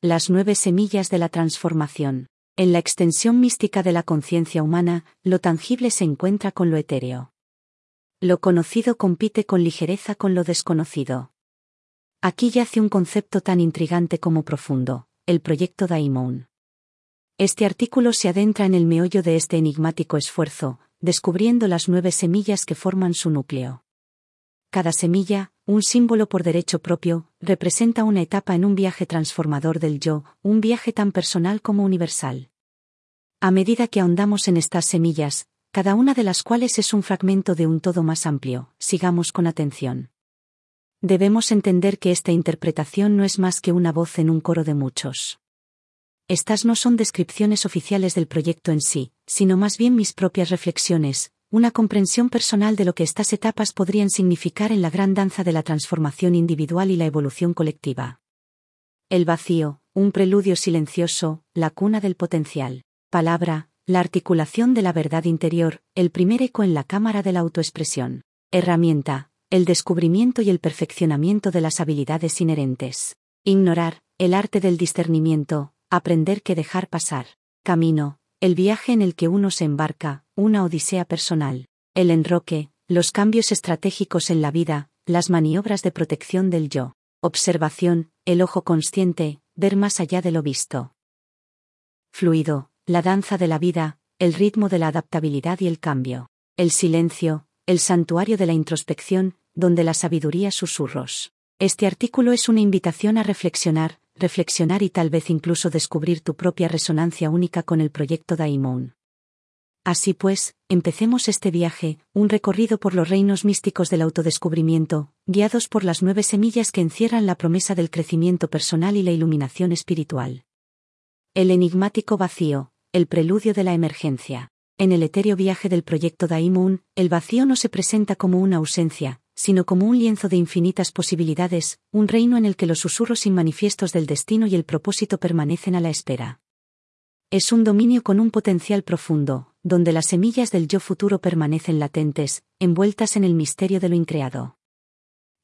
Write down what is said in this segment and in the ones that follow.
Las nueve semillas de la transformación. En la extensión mística de la conciencia humana, lo tangible se encuentra con lo etéreo. Lo conocido compite con ligereza con lo desconocido. Aquí yace un concepto tan intrigante como profundo, el proyecto Daimon. Este artículo se adentra en el meollo de este enigmático esfuerzo, descubriendo las nueve semillas que forman su núcleo. Cada semilla, un símbolo por derecho propio, representa una etapa en un viaje transformador del yo, un viaje tan personal como universal. A medida que ahondamos en estas semillas, cada una de las cuales es un fragmento de un todo más amplio, sigamos con atención. Debemos entender que esta interpretación no es más que una voz en un coro de muchos. Estas no son descripciones oficiales del proyecto en sí, sino más bien mis propias reflexiones, una comprensión personal de lo que estas etapas podrían significar en la gran danza de la transformación individual y la evolución colectiva. El vacío, un preludio silencioso, la cuna del potencial. Palabra, la articulación de la verdad interior, el primer eco en la cámara de la autoexpresión. Herramienta, el descubrimiento y el perfeccionamiento de las habilidades inherentes. Ignorar, el arte del discernimiento, aprender que dejar pasar. Camino, el viaje en el que uno se embarca, una odisea personal. El enroque, los cambios estratégicos en la vida, las maniobras de protección del yo. Observación, el ojo consciente, ver más allá de lo visto. Fluido, la danza de la vida, el ritmo de la adaptabilidad y el cambio. El silencio, el santuario de la introspección, donde la sabiduría susurros. Este artículo es una invitación a reflexionar, reflexionar y tal vez incluso descubrir tu propia resonancia única con el proyecto Daimon. Así pues, empecemos este viaje, un recorrido por los reinos místicos del autodescubrimiento, guiados por las nueve semillas que encierran la promesa del crecimiento personal y la iluminación espiritual. El enigmático vacío, el preludio de la emergencia. En el etéreo viaje del proyecto Daimon, el vacío no se presenta como una ausencia, sino como un lienzo de infinitas posibilidades, un reino en el que los susurros inmanifiestos del destino y el propósito permanecen a la espera. Es un dominio con un potencial profundo, donde las semillas del yo futuro permanecen latentes, envueltas en el misterio de lo increado.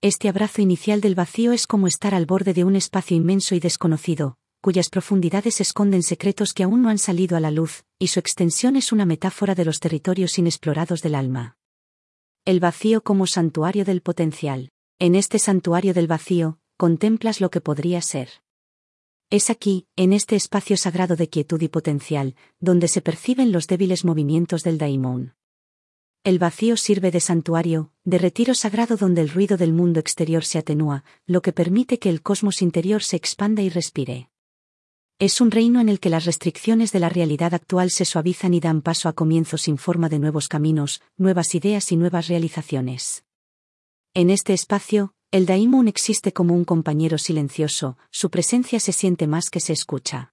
Este abrazo inicial del vacío es como estar al borde de un espacio inmenso y desconocido, cuyas profundidades esconden secretos que aún no han salido a la luz, y su extensión es una metáfora de los territorios inexplorados del alma. El vacío como santuario del potencial. En este santuario del vacío, contemplas lo que podría ser. Es aquí, en este espacio sagrado de quietud y potencial, donde se perciben los débiles movimientos del daimon. El vacío sirve de santuario, de retiro sagrado donde el ruido del mundo exterior se atenúa, lo que permite que el cosmos interior se expanda y respire. Es un reino en el que las restricciones de la realidad actual se suavizan y dan paso a comienzos sin forma de nuevos caminos, nuevas ideas y nuevas realizaciones. En este espacio, el Daimon existe como un compañero silencioso, su presencia se siente más que se escucha.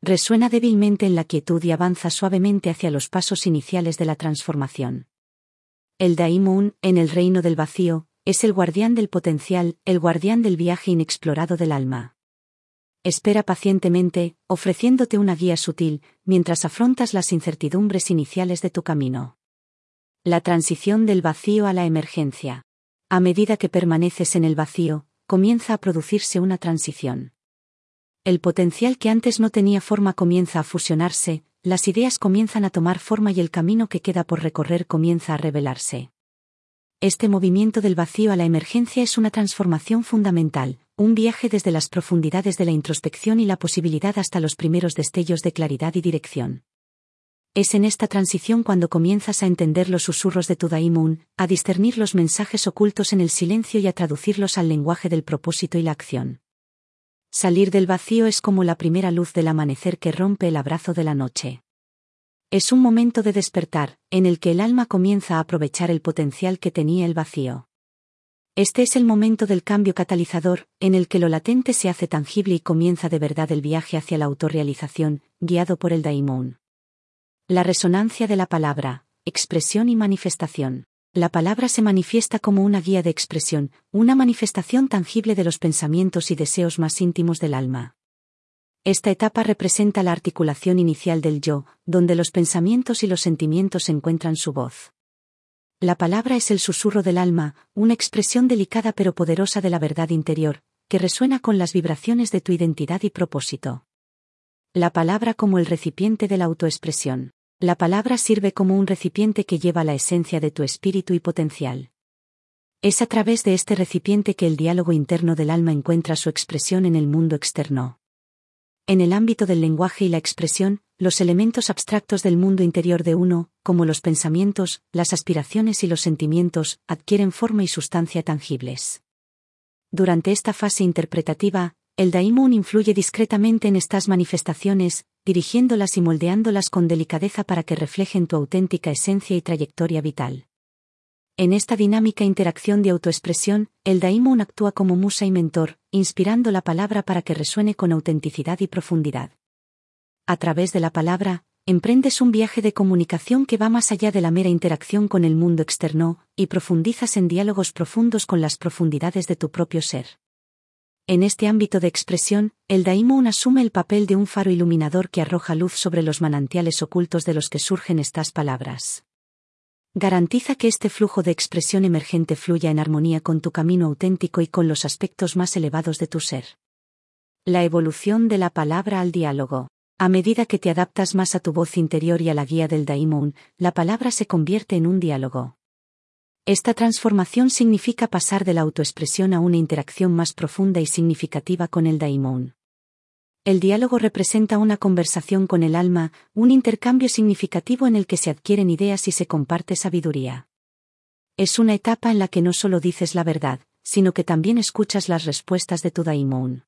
Resuena débilmente en la quietud y avanza suavemente hacia los pasos iniciales de la transformación. El Daimon, en el reino del vacío, es el guardián del potencial, el guardián del viaje inexplorado del alma espera pacientemente, ofreciéndote una guía sutil, mientras afrontas las incertidumbres iniciales de tu camino. La transición del vacío a la emergencia. A medida que permaneces en el vacío, comienza a producirse una transición. El potencial que antes no tenía forma comienza a fusionarse, las ideas comienzan a tomar forma y el camino que queda por recorrer comienza a revelarse. Este movimiento del vacío a la emergencia es una transformación fundamental, un viaje desde las profundidades de la introspección y la posibilidad hasta los primeros destellos de claridad y dirección. Es en esta transición cuando comienzas a entender los susurros de tu Daimon, a discernir los mensajes ocultos en el silencio y a traducirlos al lenguaje del propósito y la acción. Salir del vacío es como la primera luz del amanecer que rompe el abrazo de la noche. Es un momento de despertar, en el que el alma comienza a aprovechar el potencial que tenía el vacío. Este es el momento del cambio catalizador, en el que lo latente se hace tangible y comienza de verdad el viaje hacia la autorrealización, guiado por el daimon. La resonancia de la palabra, expresión y manifestación. La palabra se manifiesta como una guía de expresión, una manifestación tangible de los pensamientos y deseos más íntimos del alma. Esta etapa representa la articulación inicial del yo, donde los pensamientos y los sentimientos encuentran su voz. La palabra es el susurro del alma, una expresión delicada pero poderosa de la verdad interior, que resuena con las vibraciones de tu identidad y propósito. La palabra como el recipiente de la autoexpresión. La palabra sirve como un recipiente que lleva la esencia de tu espíritu y potencial. Es a través de este recipiente que el diálogo interno del alma encuentra su expresión en el mundo externo. En el ámbito del lenguaje y la expresión, los elementos abstractos del mundo interior de uno, como los pensamientos, las aspiraciones y los sentimientos, adquieren forma y sustancia tangibles. Durante esta fase interpretativa, el daimon influye discretamente en estas manifestaciones, dirigiéndolas y moldeándolas con delicadeza para que reflejen tu auténtica esencia y trayectoria vital. En esta dinámica interacción de autoexpresión, el daimon actúa como musa y mentor, inspirando la palabra para que resuene con autenticidad y profundidad. A través de la palabra, emprendes un viaje de comunicación que va más allá de la mera interacción con el mundo externo, y profundizas en diálogos profundos con las profundidades de tu propio ser. En este ámbito de expresión, el daimon asume el papel de un faro iluminador que arroja luz sobre los manantiales ocultos de los que surgen estas palabras. Garantiza que este flujo de expresión emergente fluya en armonía con tu camino auténtico y con los aspectos más elevados de tu ser. La evolución de la palabra al diálogo. A medida que te adaptas más a tu voz interior y a la guía del daimon, la palabra se convierte en un diálogo. Esta transformación significa pasar de la autoexpresión a una interacción más profunda y significativa con el daimon. El diálogo representa una conversación con el alma, un intercambio significativo en el que se adquieren ideas y se comparte sabiduría. Es una etapa en la que no solo dices la verdad, sino que también escuchas las respuestas de tu daimon.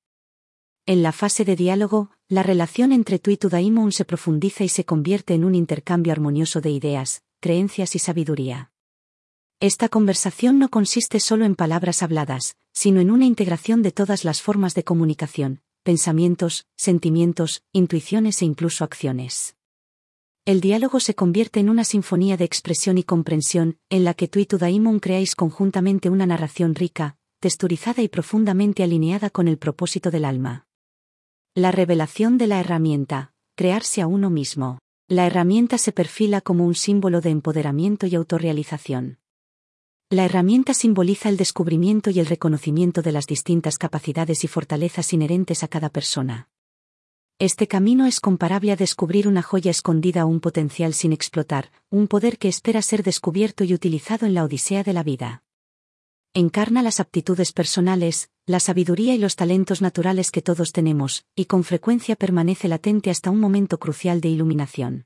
En la fase de diálogo, la relación entre tú y tu daimon se profundiza y se convierte en un intercambio armonioso de ideas, creencias y sabiduría. Esta conversación no consiste solo en palabras habladas, sino en una integración de todas las formas de comunicación, pensamientos, sentimientos, intuiciones e incluso acciones. El diálogo se convierte en una sinfonía de expresión y comprensión, en la que tú y tu daimon creáis conjuntamente una narración rica, texturizada y profundamente alineada con el propósito del alma. La revelación de la herramienta, crearse a uno mismo. La herramienta se perfila como un símbolo de empoderamiento y autorrealización. La herramienta simboliza el descubrimiento y el reconocimiento de las distintas capacidades y fortalezas inherentes a cada persona. Este camino es comparable a descubrir una joya escondida o un potencial sin explotar, un poder que espera ser descubierto y utilizado en la odisea de la vida. Encarna las aptitudes personales, la sabiduría y los talentos naturales que todos tenemos, y con frecuencia permanece latente hasta un momento crucial de iluminación.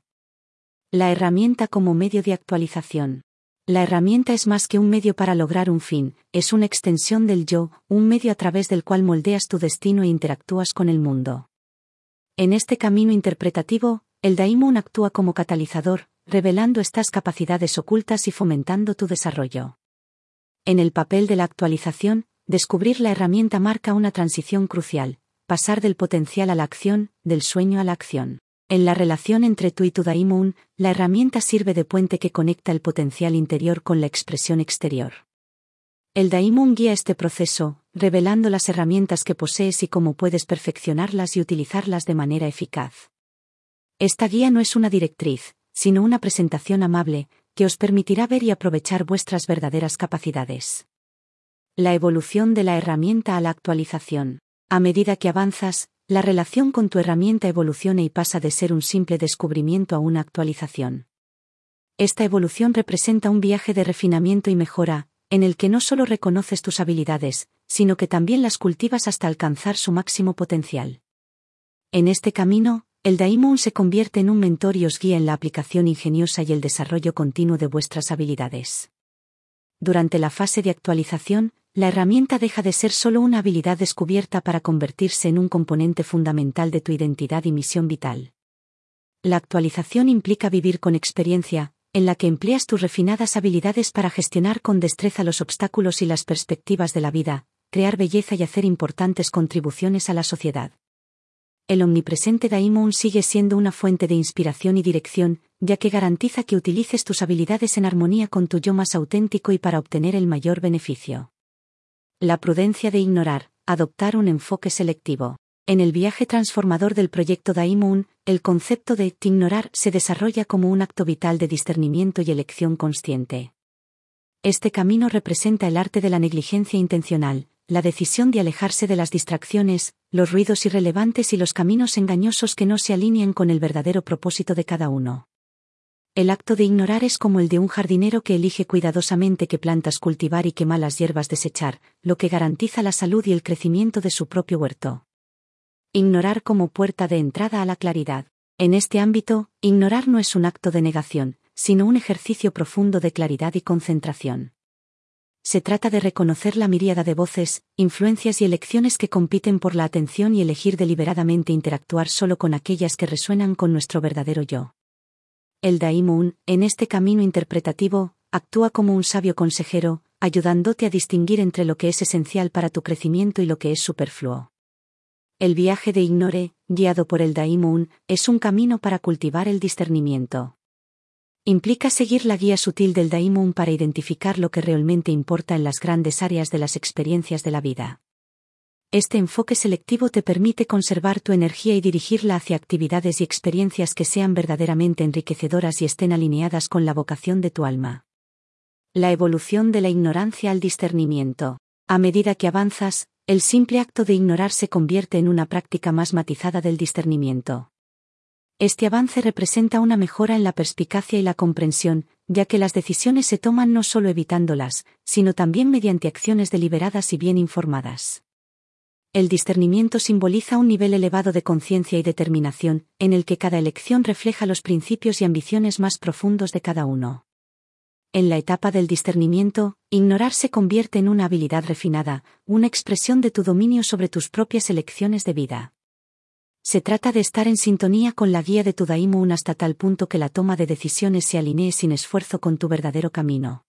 La herramienta como medio de actualización. La herramienta es más que un medio para lograr un fin, es una extensión del yo, un medio a través del cual moldeas tu destino e interactúas con el mundo. En este camino interpretativo, el daimon actúa como catalizador, revelando estas capacidades ocultas y fomentando tu desarrollo. En el papel de la actualización, descubrir la herramienta marca una transición crucial, pasar del potencial a la acción, del sueño a la acción. En la relación entre tú y tu daimon, la herramienta sirve de puente que conecta el potencial interior con la expresión exterior. El daimon guía este proceso, revelando las herramientas que posees y cómo puedes perfeccionarlas y utilizarlas de manera eficaz. Esta guía no es una directriz, sino una presentación amable, que os permitirá ver y aprovechar vuestras verdaderas capacidades. La evolución de la herramienta a la actualización. A medida que avanzas, la relación con tu herramienta evoluciona y pasa de ser un simple descubrimiento a una actualización. Esta evolución representa un viaje de refinamiento y mejora, en el que no solo reconoces tus habilidades, sino que también las cultivas hasta alcanzar su máximo potencial. En este camino, el Daimon se convierte en un mentor y os guía en la aplicación ingeniosa y el desarrollo continuo de vuestras habilidades. Durante la fase de actualización, la herramienta deja de ser solo una habilidad descubierta para convertirse en un componente fundamental de tu identidad y misión vital. La actualización implica vivir con experiencia, en la que empleas tus refinadas habilidades para gestionar con destreza los obstáculos y las perspectivas de la vida, crear belleza y hacer importantes contribuciones a la sociedad. El omnipresente Daimon sigue siendo una fuente de inspiración y dirección, ya que garantiza que utilices tus habilidades en armonía con tu yo más auténtico y para obtener el mayor beneficio. La prudencia de ignorar, adoptar un enfoque selectivo. En el viaje transformador del proyecto Daimon, el concepto de ignorar se desarrolla como un acto vital de discernimiento y elección consciente. Este camino representa el arte de la negligencia intencional, la decisión de alejarse de las distracciones, los ruidos irrelevantes y los caminos engañosos que no se alinean con el verdadero propósito de cada uno. El acto de ignorar es como el de un jardinero que elige cuidadosamente qué plantas cultivar y qué malas hierbas desechar, lo que garantiza la salud y el crecimiento de su propio huerto. Ignorar como puerta de entrada a la claridad. En este ámbito, ignorar no es un acto de negación, sino un ejercicio profundo de claridad y concentración. Se trata de reconocer la miríada de voces, influencias y elecciones que compiten por la atención y elegir deliberadamente interactuar solo con aquellas que resuenan con nuestro verdadero yo. El Daimon, en este camino interpretativo, actúa como un sabio consejero, ayudándote a distinguir entre lo que es esencial para tu crecimiento y lo que es superfluo. El viaje de Ignore, guiado por el Daimon, es un camino para cultivar el discernimiento. Implica seguir la guía sutil del Daimon para identificar lo que realmente importa en las grandes áreas de las experiencias de la vida. Este enfoque selectivo te permite conservar tu energía y dirigirla hacia actividades y experiencias que sean verdaderamente enriquecedoras y estén alineadas con la vocación de tu alma. La evolución de la ignorancia al discernimiento. A medida que avanzas, el simple acto de ignorar se convierte en una práctica más matizada del discernimiento. Este avance representa una mejora en la perspicacia y la comprensión, ya que las decisiones se toman no solo evitándolas, sino también mediante acciones deliberadas y bien informadas. El discernimiento simboliza un nivel elevado de conciencia y determinación, en el que cada elección refleja los principios y ambiciones más profundos de cada uno. En la etapa del discernimiento, ignorar se convierte en una habilidad refinada, una expresión de tu dominio sobre tus propias elecciones de vida. Se trata de estar en sintonía con la guía de tu Daimon hasta tal punto que la toma de decisiones se alinee sin esfuerzo con tu verdadero camino.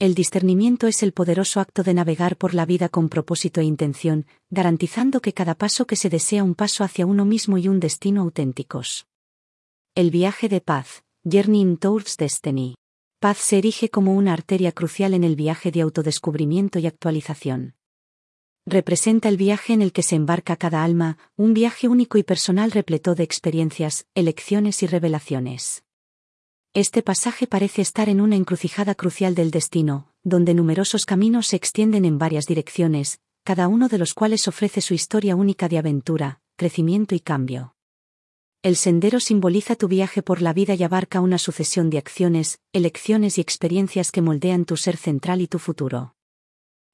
El discernimiento es el poderoso acto de navegar por la vida con propósito e intención, garantizando que cada paso que se desea un paso hacia uno mismo y un destino auténticos. El viaje de paz, Journey Towards Destiny. Paz se erige como una arteria crucial en el viaje de autodescubrimiento y actualización. Representa el viaje en el que se embarca cada alma, un viaje único y personal repleto de experiencias, elecciones y revelaciones. Este pasaje parece estar en una encrucijada crucial del destino, donde numerosos caminos se extienden en varias direcciones, cada uno de los cuales ofrece su historia única de aventura, crecimiento y cambio. El sendero simboliza tu viaje por la vida y abarca una sucesión de acciones, elecciones y experiencias que moldean tu ser central y tu futuro.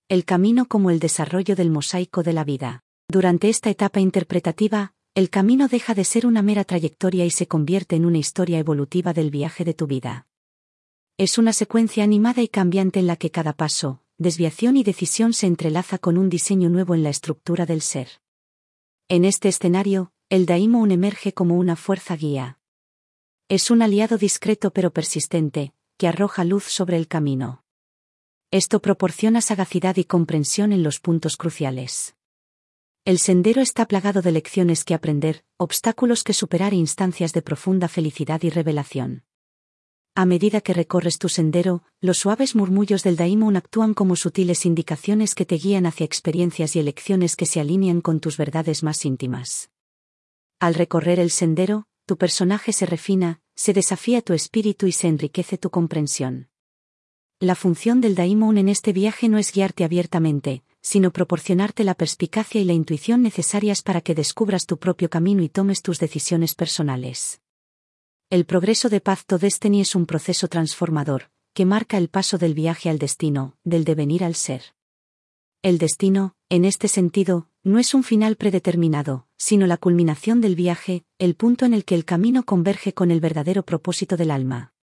El camino como el desarrollo del mosaico de la vida. Durante esta etapa interpretativa, el camino deja de ser una mera trayectoria y se convierte en una historia evolutiva del viaje de tu vida. Es una secuencia animada y cambiante en la que cada paso, desviación y decisión se entrelaza con un diseño nuevo en la estructura del ser. En este escenario, el Daimon emerge como una fuerza guía. Es un aliado discreto pero persistente, que arroja luz sobre el camino. Esto proporciona sagacidad y comprensión en los puntos cruciales. El sendero está plagado de lecciones que aprender, obstáculos que superar e instancias de profunda felicidad y revelación. A medida que recorres tu sendero, los suaves murmullos del Daimon actúan como sutiles indicaciones que te guían hacia experiencias y elecciones que se alinean con tus verdades más íntimas. Al recorrer el sendero, tu personaje se refina, se desafía tu espíritu y se enriquece tu comprensión. La función del Daimon en este viaje no es guiarte abiertamente, sino proporcionarte la perspicacia y la intuición necesarias para que descubras tu propio camino y tomes tus decisiones personales. El progreso de Path to Destiny es un proceso transformador, que marca el paso del viaje al destino, del devenir al ser. El destino, en este sentido, no es un final predeterminado, sino la culminación del viaje, el punto en el que el camino converge con el verdadero propósito del alma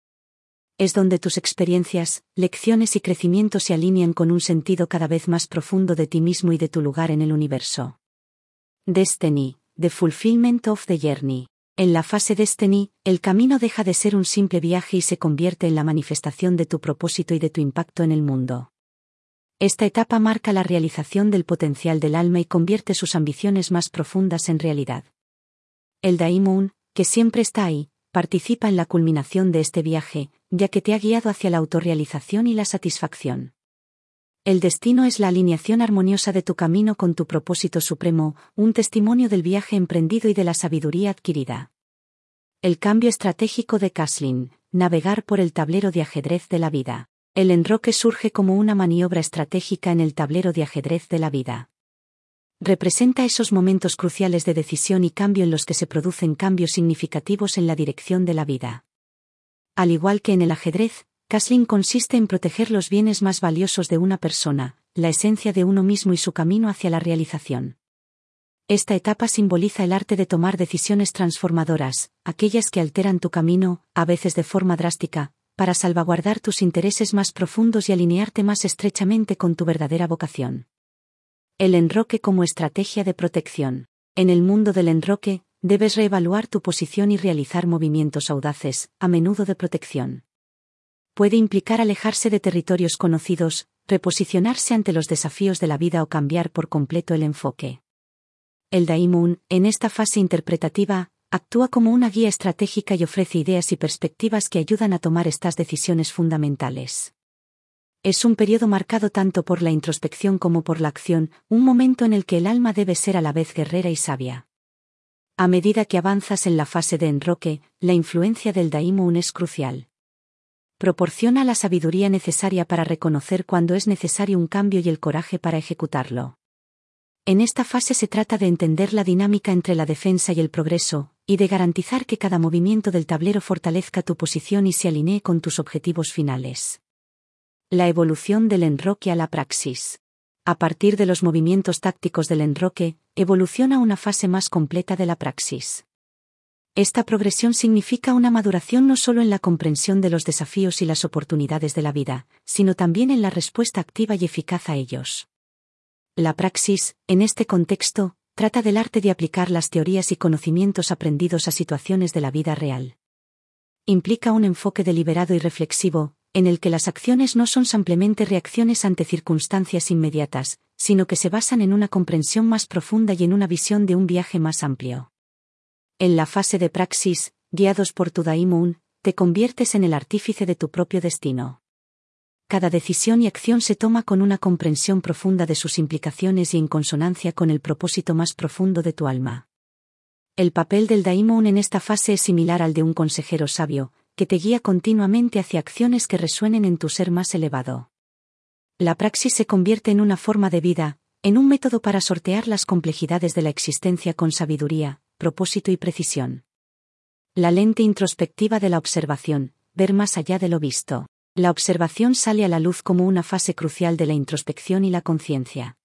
es donde tus experiencias, lecciones y crecimiento se alinean con un sentido cada vez más profundo de ti mismo y de tu lugar en el universo. Destiny, The Fulfillment of the Journey. En la fase Destiny, el camino deja de ser un simple viaje y se convierte en la manifestación de tu propósito y de tu impacto en el mundo. Esta etapa marca la realización del potencial del alma y convierte sus ambiciones más profundas en realidad. El Daimon, que siempre está ahí, participa en la culminación de este viaje, ya que te ha guiado hacia la autorrealización y la satisfacción. El destino es la alineación armoniosa de tu camino con tu propósito supremo, un testimonio del viaje emprendido y de la sabiduría adquirida. El cambio estratégico de Kaslin, navegar por el tablero de ajedrez de la vida. El enroque surge como una maniobra estratégica en el tablero de ajedrez de la vida. Representa esos momentos cruciales de decisión y cambio en los que se producen cambios significativos en la dirección de la vida. Al igual que en el ajedrez, Castling consiste en proteger los bienes más valiosos de una persona, la esencia de uno mismo y su camino hacia la realización. Esta etapa simboliza el arte de tomar decisiones transformadoras, aquellas que alteran tu camino, a veces de forma drástica, para salvaguardar tus intereses más profundos y alinearte más estrechamente con tu verdadera vocación. El enroque como estrategia de protección. En el mundo del enroque, debes reevaluar tu posición y realizar movimientos audaces, a menudo de protección. Puede implicar alejarse de territorios conocidos, reposicionarse ante los desafíos de la vida o cambiar por completo el enfoque. El Daimon, en esta fase interpretativa, actúa como una guía estratégica y ofrece ideas y perspectivas que ayudan a tomar estas decisiones fundamentales. Es un periodo marcado tanto por la introspección como por la acción, un momento en el que el alma debe ser a la vez guerrera y sabia. A medida que avanzas en la fase de enroque, la influencia del Daimon es crucial. Proporciona la sabiduría necesaria para reconocer cuando es necesario un cambio y el coraje para ejecutarlo. En esta fase se trata de entender la dinámica entre la defensa y el progreso, y de garantizar que cada movimiento del tablero fortalezca tu posición y se alinee con tus objetivos finales. La evolución del enroque a la praxis. A partir de los movimientos tácticos del enroque, evoluciona una fase más completa de la praxis. Esta progresión significa una maduración no solo en la comprensión de los desafíos y las oportunidades de la vida, sino también en la respuesta activa y eficaz a ellos. La praxis, en este contexto, trata del arte de aplicar las teorías y conocimientos aprendidos a situaciones de la vida real. Implica un enfoque deliberado y reflexivo, en el que las acciones no son simplemente reacciones ante circunstancias inmediatas, sino que se basan en una comprensión más profunda y en una visión de un viaje más amplio. En la fase de praxis, guiados por tu Daimon, te conviertes en el artífice de tu propio destino cada decisión y acción se toma con una comprensión profunda de sus implicaciones y en consonancia con el propósito más profundo de tu alma. El papel del daimon en esta fase es similar al de un consejero sabio, que te guía continuamente hacia acciones que resuenen en tu ser más elevado. La praxis se convierte en una forma de vida, en un método para sortear las complejidades de la existencia con sabiduría, propósito y precisión. La lente introspectiva de la observación, ver más allá de lo visto. La observación sale a la luz como una fase crucial de la introspección y la conciencia.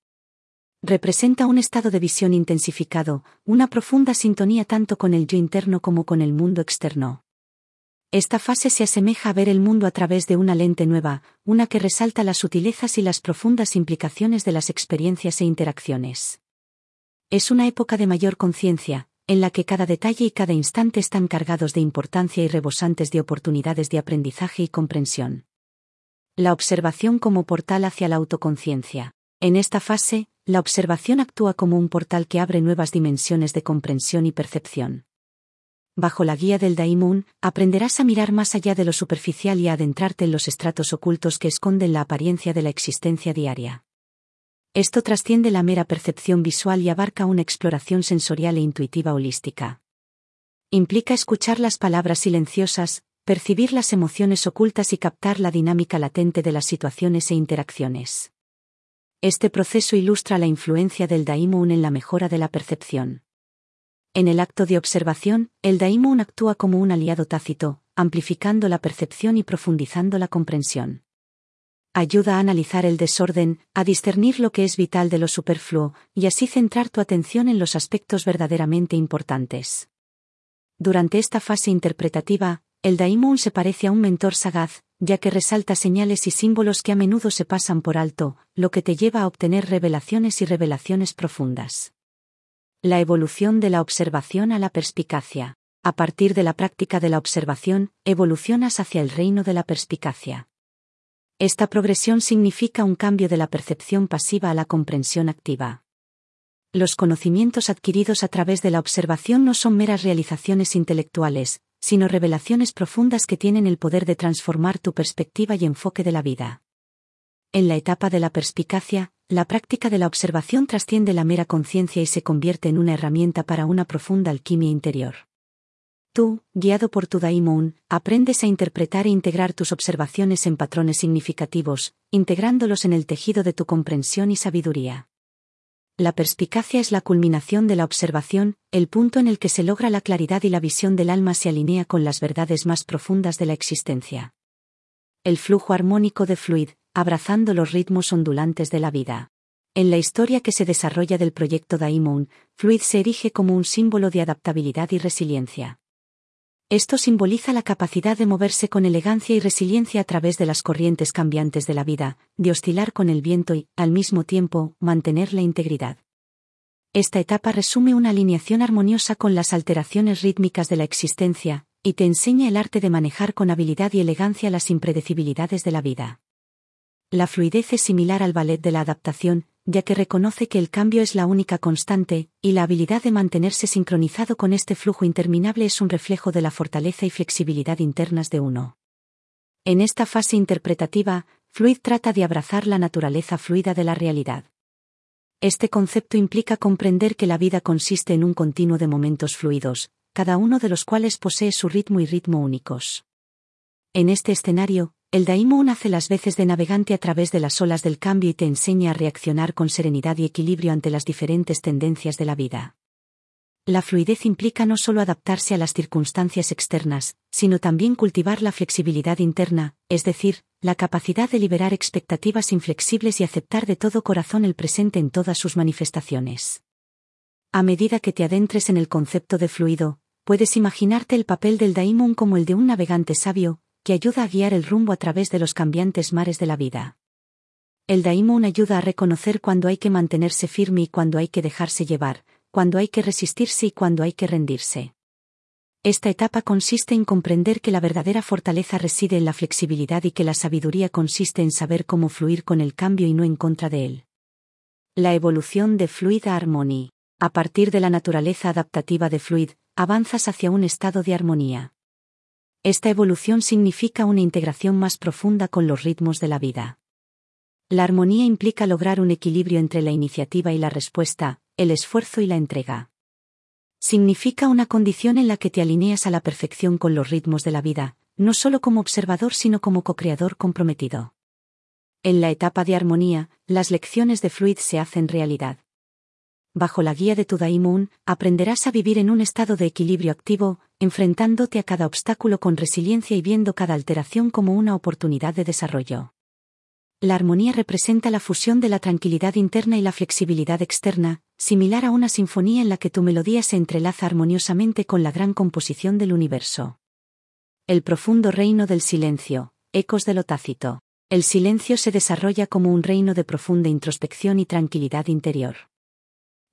Representa un estado de visión intensificado, una profunda sintonía tanto con el yo interno como con el mundo externo. Esta fase se asemeja a ver el mundo a través de una lente nueva, una que resalta las sutilezas y las profundas implicaciones de las experiencias e interacciones. Es una época de mayor conciencia, en la que cada detalle y cada instante están cargados de importancia y rebosantes de oportunidades de aprendizaje y comprensión. La observación como portal hacia la autoconciencia. En esta fase, la observación actúa como un portal que abre nuevas dimensiones de comprensión y percepción. Bajo la guía del Daimon, aprenderás a mirar más allá de lo superficial y a adentrarte en los estratos ocultos que esconden la apariencia de la existencia diaria. Esto trasciende la mera percepción visual y abarca una exploración sensorial e intuitiva holística. Implica escuchar las palabras silenciosas, percibir las emociones ocultas y captar la dinámica latente de las situaciones e interacciones. Este proceso ilustra la influencia del Daimon en la mejora de la percepción. En el acto de observación, el Daimon actúa como un aliado tácito, amplificando la percepción y profundizando la comprensión ayuda a analizar el desorden, a discernir lo que es vital de lo superfluo, y así centrar tu atención en los aspectos verdaderamente importantes. Durante esta fase interpretativa, el Daimon se parece a un mentor sagaz, ya que resalta señales y símbolos que a menudo se pasan por alto, lo que te lleva a obtener revelaciones y revelaciones profundas. La evolución de la observación a la perspicacia. A partir de la práctica de la observación, evolucionas hacia el reino de la perspicacia. Esta progresión significa un cambio de la percepción pasiva a la comprensión activa. Los conocimientos adquiridos a través de la observación no son meras realizaciones intelectuales, sino revelaciones profundas que tienen el poder de transformar tu perspectiva y enfoque de la vida. En la etapa de la perspicacia, la práctica de la observación trasciende la mera conciencia y se convierte en una herramienta para una profunda alquimia interior. Tú, guiado por tu Daimon, aprendes a interpretar e integrar tus observaciones en patrones significativos, integrándolos en el tejido de tu comprensión y sabiduría. La perspicacia es la culminación de la observación, el punto en el que se logra la claridad y la visión del alma se alinea con las verdades más profundas de la existencia. El flujo armónico de fluid, abrazando los ritmos ondulantes de la vida. En la historia que se desarrolla del proyecto Daimon, Fluid se erige como un símbolo de adaptabilidad y resiliencia. Esto simboliza la capacidad de moverse con elegancia y resiliencia a través de las corrientes cambiantes de la vida, de oscilar con el viento y, al mismo tiempo, mantener la integridad. Esta etapa resume una alineación armoniosa con las alteraciones rítmicas de la existencia, y te enseña el arte de manejar con habilidad y elegancia las impredecibilidades de la vida. La fluidez es similar al ballet de la adaptación, ya que reconoce que el cambio es la única constante, y la habilidad de mantenerse sincronizado con este flujo interminable es un reflejo de la fortaleza y flexibilidad internas de uno. En esta fase interpretativa, Fluid trata de abrazar la naturaleza fluida de la realidad. Este concepto implica comprender que la vida consiste en un continuo de momentos fluidos, cada uno de los cuales posee su ritmo y ritmo únicos. En este escenario, el Daimon hace las veces de navegante a través de las olas del cambio y te enseña a reaccionar con serenidad y equilibrio ante las diferentes tendencias de la vida. La fluidez implica no solo adaptarse a las circunstancias externas, sino también cultivar la flexibilidad interna, es decir, la capacidad de liberar expectativas inflexibles y aceptar de todo corazón el presente en todas sus manifestaciones. A medida que te adentres en el concepto de fluido, puedes imaginarte el papel del daimon como el de un navegante sabio, que ayuda a guiar el rumbo a través de los cambiantes mares de la vida. El Daimon ayuda a reconocer cuando hay que mantenerse firme y cuando hay que dejarse llevar, cuando hay que resistirse y cuando hay que rendirse. Esta etapa consiste en comprender que la verdadera fortaleza reside en la flexibilidad y que la sabiduría consiste en saber cómo fluir con el cambio y no en contra de él. La evolución de Fluid Harmony. A partir de la naturaleza adaptativa de Fluid, avanzas hacia un estado de armonía. Esta evolución significa una integración más profunda con los ritmos de la vida. La armonía implica lograr un equilibrio entre la iniciativa y la respuesta, el esfuerzo y la entrega. Significa una condición en la que te alineas a la perfección con los ritmos de la vida, no solo como observador sino como co-creador comprometido. En la etapa de armonía, las lecciones de Fluid se hacen realidad bajo la guía de tu Daimon, aprenderás a vivir en un estado de equilibrio activo, enfrentándote a cada obstáculo con resiliencia y viendo cada alteración como una oportunidad de desarrollo. La armonía representa la fusión de la tranquilidad interna y la flexibilidad externa, similar a una sinfonía en la que tu melodía se entrelaza armoniosamente con la gran composición del universo. El profundo reino del silencio, ecos de lo tácito. El silencio se desarrolla como un reino de profunda introspección y tranquilidad interior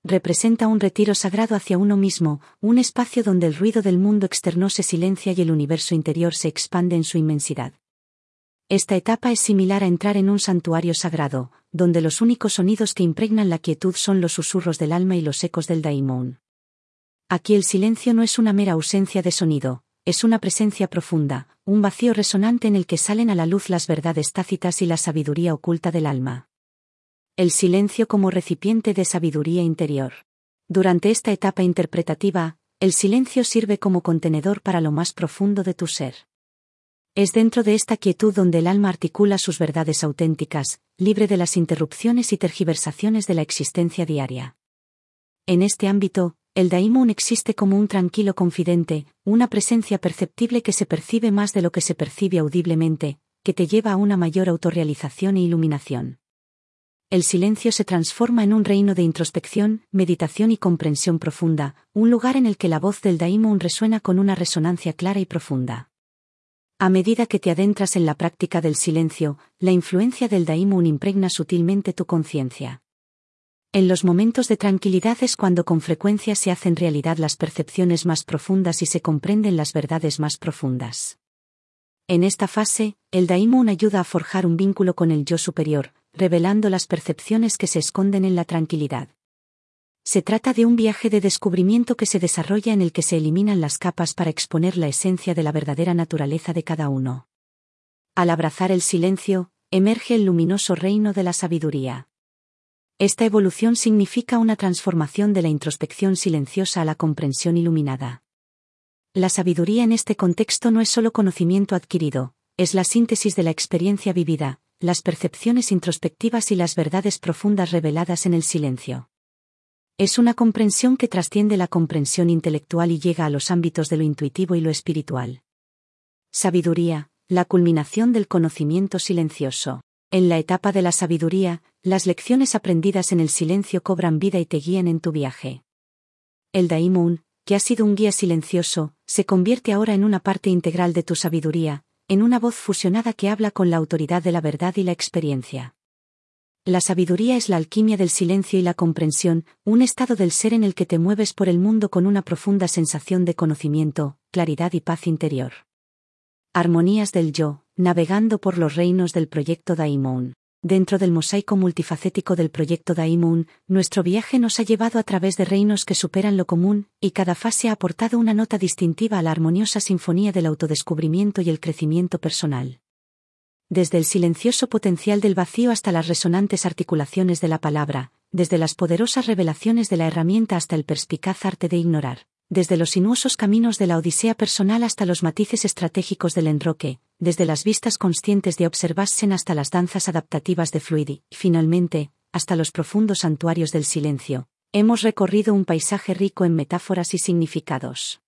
representa un retiro sagrado hacia uno mismo, un espacio donde el ruido del mundo externo se silencia y el universo interior se expande en su inmensidad. Esta etapa es similar a entrar en un santuario sagrado, donde los únicos sonidos que impregnan la quietud son los susurros del alma y los ecos del daimon. Aquí el silencio no es una mera ausencia de sonido, es una presencia profunda, un vacío resonante en el que salen a la luz las verdades tácitas y la sabiduría oculta del alma. El silencio como recipiente de sabiduría interior. Durante esta etapa interpretativa, el silencio sirve como contenedor para lo más profundo de tu ser. Es dentro de esta quietud donde el alma articula sus verdades auténticas, libre de las interrupciones y tergiversaciones de la existencia diaria. En este ámbito, el daimon existe como un tranquilo confidente, una presencia perceptible que se percibe más de lo que se percibe audiblemente, que te lleva a una mayor autorrealización e iluminación el silencio se transforma en un reino de introspección, meditación y comprensión profunda, un lugar en el que la voz del Daimon resuena con una resonancia clara y profunda. A medida que te adentras en la práctica del silencio, la influencia del Daimon impregna sutilmente tu conciencia. En los momentos de tranquilidad es cuando con frecuencia se hacen realidad las percepciones más profundas y se comprenden las verdades más profundas. En esta fase, el Daimon ayuda a forjar un vínculo con el yo superior, revelando las percepciones que se esconden en la tranquilidad. Se trata de un viaje de descubrimiento que se desarrolla en el que se eliminan las capas para exponer la esencia de la verdadera naturaleza de cada uno. Al abrazar el silencio, emerge el luminoso reino de la sabiduría. Esta evolución significa una transformación de la introspección silenciosa a la comprensión iluminada. La sabiduría en este contexto no es solo conocimiento adquirido, es la síntesis de la experiencia vivida, las percepciones introspectivas y las verdades profundas reveladas en el silencio. Es una comprensión que trasciende la comprensión intelectual y llega a los ámbitos de lo intuitivo y lo espiritual. Sabiduría, la culminación del conocimiento silencioso. En la etapa de la sabiduría, las lecciones aprendidas en el silencio cobran vida y te guían en tu viaje. El Daimon, que ha sido un guía silencioso, se convierte ahora en una parte integral de tu sabiduría, en una voz fusionada que habla con la autoridad de la verdad y la experiencia. La sabiduría es la alquimia del silencio y la comprensión, un estado del ser en el que te mueves por el mundo con una profunda sensación de conocimiento, claridad y paz interior. Armonías del yo, navegando por los reinos del proyecto Daimon. Dentro del mosaico multifacético del proyecto Daimon, nuestro viaje nos ha llevado a través de reinos que superan lo común, y cada fase ha aportado una nota distintiva a la armoniosa sinfonía del autodescubrimiento y el crecimiento personal. Desde el silencioso potencial del vacío hasta las resonantes articulaciones de la palabra, desde las poderosas revelaciones de la herramienta hasta el perspicaz arte de ignorar, desde los sinuosos caminos de la odisea personal hasta los matices estratégicos del enroque, desde las vistas conscientes de observarse hasta las danzas adaptativas de Fluidi, finalmente, hasta los profundos santuarios del silencio, hemos recorrido un paisaje rico en metáforas y significados.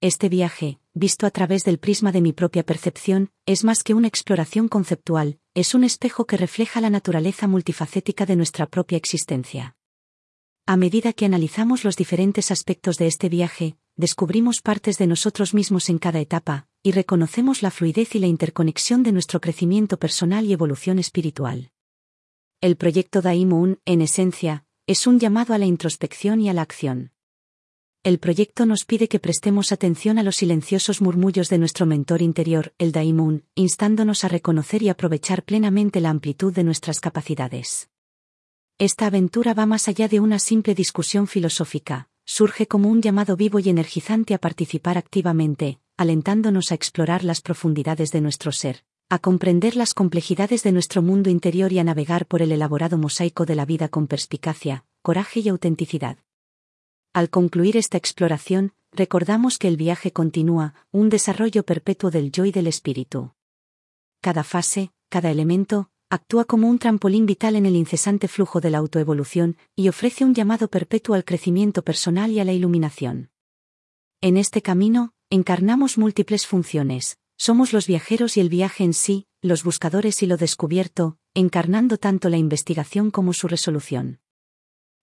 Este viaje, visto a través del prisma de mi propia percepción, es más que una exploración conceptual, es un espejo que refleja la naturaleza multifacética de nuestra propia existencia. A medida que analizamos los diferentes aspectos de este viaje, descubrimos partes de nosotros mismos en cada etapa, y reconocemos la fluidez y la interconexión de nuestro crecimiento personal y evolución espiritual. El proyecto Daimoon, en esencia, es un llamado a la introspección y a la acción el proyecto nos pide que prestemos atención a los silenciosos murmullos de nuestro mentor interior, el Daimon, instándonos a reconocer y aprovechar plenamente la amplitud de nuestras capacidades. Esta aventura va más allá de una simple discusión filosófica, surge como un llamado vivo y energizante a participar activamente, alentándonos a explorar las profundidades de nuestro ser, a comprender las complejidades de nuestro mundo interior y a navegar por el elaborado mosaico de la vida con perspicacia, coraje y autenticidad. Al concluir esta exploración, recordamos que el viaje continúa, un desarrollo perpetuo del yo y del espíritu. Cada fase, cada elemento, actúa como un trampolín vital en el incesante flujo de la autoevolución y ofrece un llamado perpetuo al crecimiento personal y a la iluminación. En este camino, encarnamos múltiples funciones, somos los viajeros y el viaje en sí, los buscadores y lo descubierto, encarnando tanto la investigación como su resolución.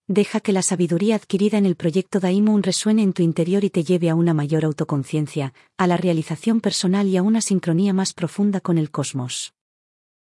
Deja que la sabiduría adquirida en el proyecto Daimon resuene en tu interior y te lleve a una mayor autoconciencia, a la realización personal y a una sincronía más profunda con el cosmos.